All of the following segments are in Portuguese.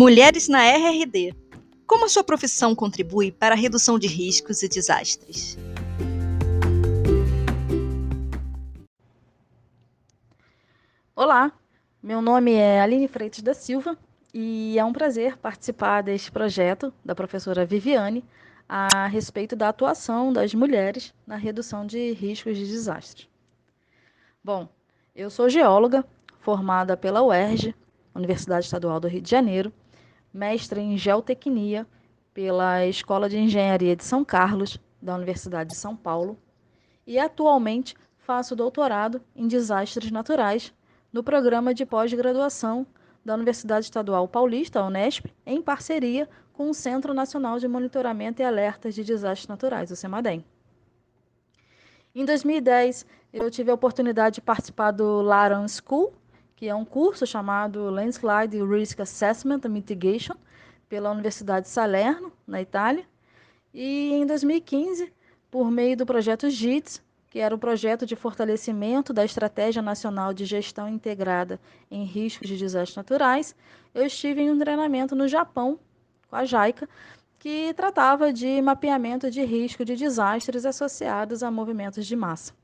Mulheres na RRD. Como a sua profissão contribui para a redução de riscos e desastres? Olá, meu nome é Aline Freitas da Silva e é um prazer participar deste projeto da professora Viviane a respeito da atuação das mulheres na redução de riscos de desastres. Bom, eu sou geóloga, formada pela UERJ, Universidade Estadual do Rio de Janeiro, mestre em geotecnia pela Escola de Engenharia de São Carlos, da Universidade de São Paulo, e atualmente faço doutorado em desastres naturais no programa de pós-graduação da Universidade Estadual Paulista, Unesp, em parceria com o Centro Nacional de Monitoramento e Alertas de Desastres Naturais, o CEMADEM. Em 2010, eu tive a oportunidade de participar do Laran School, que é um curso chamado Landslide Risk Assessment and Mitigation, pela Universidade de Salerno, na Itália. E em 2015, por meio do projeto JITS, que era o projeto de fortalecimento da Estratégia Nacional de Gestão Integrada em Riscos de Desastres Naturais, eu estive em um treinamento no Japão, com a JAICA, que tratava de mapeamento de risco de desastres associados a movimentos de massa.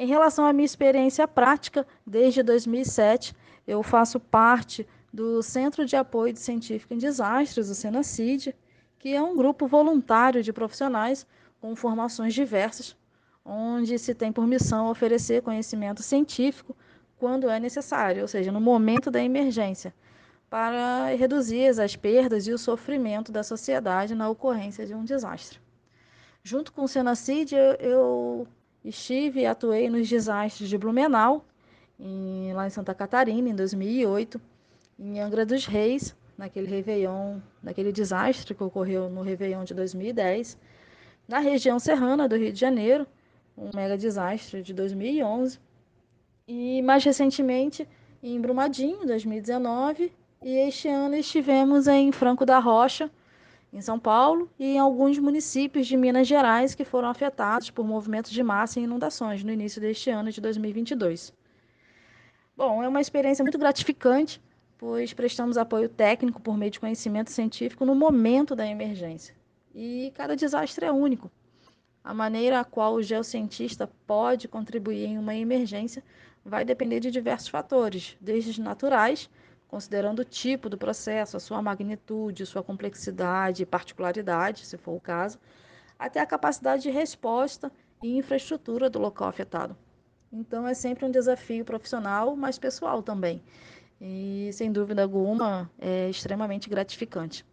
Em relação à minha experiência prática, desde 2007, eu faço parte do Centro de Apoio Científico em Desastres, o SENACID, que é um grupo voluntário de profissionais com formações diversas, onde se tem por missão oferecer conhecimento científico quando é necessário, ou seja, no momento da emergência, para reduzir as perdas e o sofrimento da sociedade na ocorrência de um desastre. Junto com o Senacid, eu Estive e atuei nos desastres de Blumenau, em, lá em Santa Catarina, em 2008, em Angra dos Reis, naquele Réveillon, naquele desastre que ocorreu no Réveillon de 2010, na região serrana do Rio de Janeiro, um mega desastre de 2011, e mais recentemente em Brumadinho, 2019, e este ano estivemos em Franco da Rocha, em São Paulo e em alguns municípios de Minas Gerais que foram afetados por movimentos de massa e inundações no início deste ano de 2022. Bom, é uma experiência muito gratificante, pois prestamos apoio técnico por meio de conhecimento científico no momento da emergência. E cada desastre é único. A maneira a qual o geocientista pode contribuir em uma emergência vai depender de diversos fatores, desde os naturais considerando o tipo do processo, a sua magnitude, sua complexidade e particularidade, se for o caso, até a capacidade de resposta e infraestrutura do local afetado. Então, é sempre um desafio profissional, mas pessoal também. E, sem dúvida alguma, é extremamente gratificante.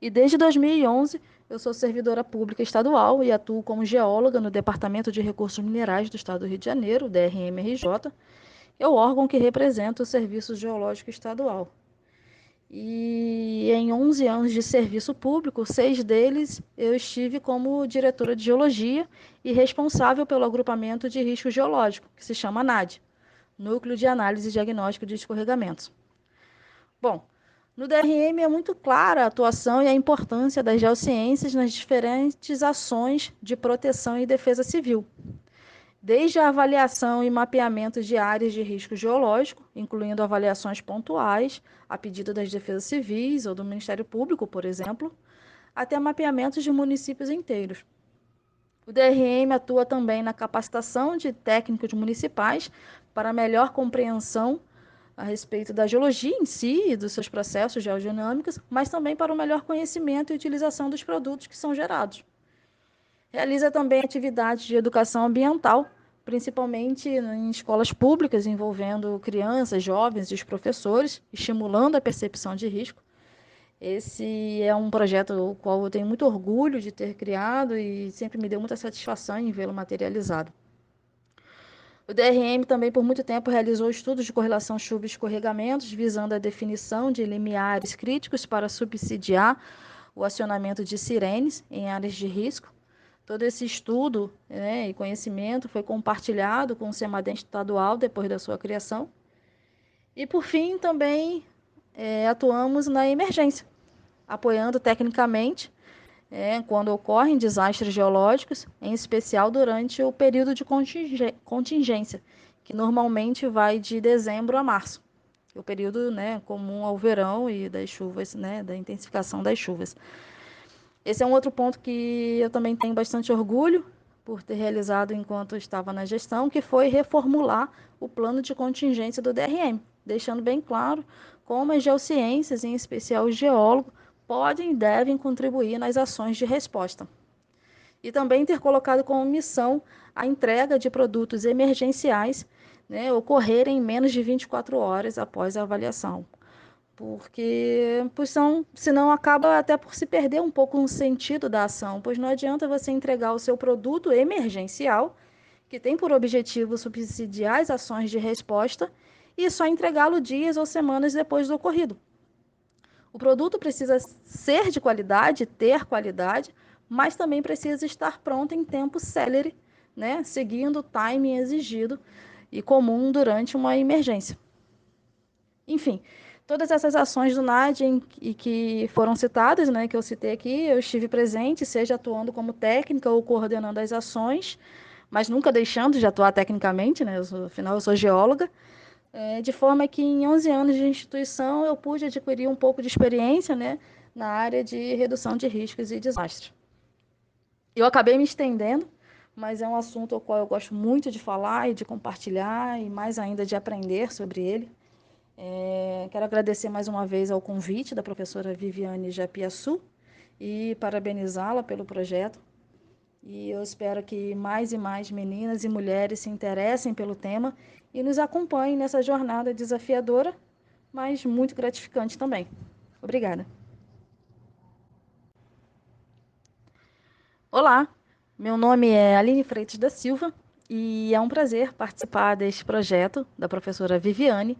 E desde 2011, eu sou servidora pública estadual e atuo como geóloga no Departamento de Recursos Minerais do Estado do Rio de Janeiro, DRMRJ, é o órgão que representa o Serviço Geológico Estadual. E em 11 anos de serviço público, seis deles eu estive como diretora de geologia e responsável pelo agrupamento de risco geológico, que se chama NAD, Núcleo de Análise e Diagnóstico de Escorregamentos. Bom, no DRM é muito clara a atuação e a importância das geociências nas diferentes ações de proteção e defesa civil, desde a avaliação e mapeamento de áreas de risco geológico, incluindo avaliações pontuais, a pedido das defesas civis ou do Ministério Público, por exemplo, até mapeamentos de municípios inteiros. O DRM atua também na capacitação de técnicos municipais para melhor compreensão a respeito da geologia em si e dos seus processos geodinâmicos, mas também para o melhor conhecimento e utilização dos produtos que são gerados. Realiza também atividades de educação ambiental, principalmente em escolas públicas envolvendo crianças, jovens e os professores, estimulando a percepção de risco. Esse é um projeto o qual eu tenho muito orgulho de ter criado e sempre me deu muita satisfação em vê-lo materializado. O DRM também por muito tempo realizou estudos de correlação chuva e escorregamentos, visando a definição de limiares críticos para subsidiar o acionamento de sirenes em áreas de risco. Todo esse estudo né, e conhecimento foi compartilhado com o SEMADEM estadual depois da sua criação. E, por fim, também é, atuamos na emergência, apoiando tecnicamente é, quando ocorrem desastres geológicos, em especial durante o período de contingência, que normalmente vai de dezembro a março. o período né, comum ao verão e das chuvas, né, da intensificação das chuvas. Esse é um outro ponto que eu também tenho bastante orgulho por ter realizado enquanto estava na gestão, que foi reformular o plano de contingência do DRM, deixando bem claro como as geociências, em especial o geólogo, podem e devem contribuir nas ações de resposta. E também ter colocado como missão a entrega de produtos emergenciais né, ocorrerem em menos de 24 horas após a avaliação. Porque, pois são, senão acaba até por se perder um pouco o sentido da ação, pois não adianta você entregar o seu produto emergencial, que tem por objetivo subsidiar as ações de resposta, e só entregá-lo dias ou semanas depois do ocorrido. O produto precisa ser de qualidade, ter qualidade, mas também precisa estar pronto em tempo célere, né, seguindo o timing exigido e comum durante uma emergência. Enfim, todas essas ações do NAD e que foram citadas, né, que eu citei aqui, eu estive presente, seja atuando como técnica ou coordenando as ações, mas nunca deixando de atuar tecnicamente, né, eu sou, afinal eu sou geóloga, é, de forma que em 11 anos de instituição eu pude adquirir um pouco de experiência né, na área de redução de riscos e desastres. Eu acabei me estendendo, mas é um assunto ao qual eu gosto muito de falar e de compartilhar e mais ainda de aprender sobre ele. É, quero agradecer mais uma vez ao convite da professora Viviane Japiaçu e parabenizá-la pelo projeto. E eu espero que mais e mais meninas e mulheres se interessem pelo tema e nos acompanhem nessa jornada desafiadora, mas muito gratificante também. Obrigada. Olá, meu nome é Aline Freitas da Silva e é um prazer participar deste projeto da professora Viviane,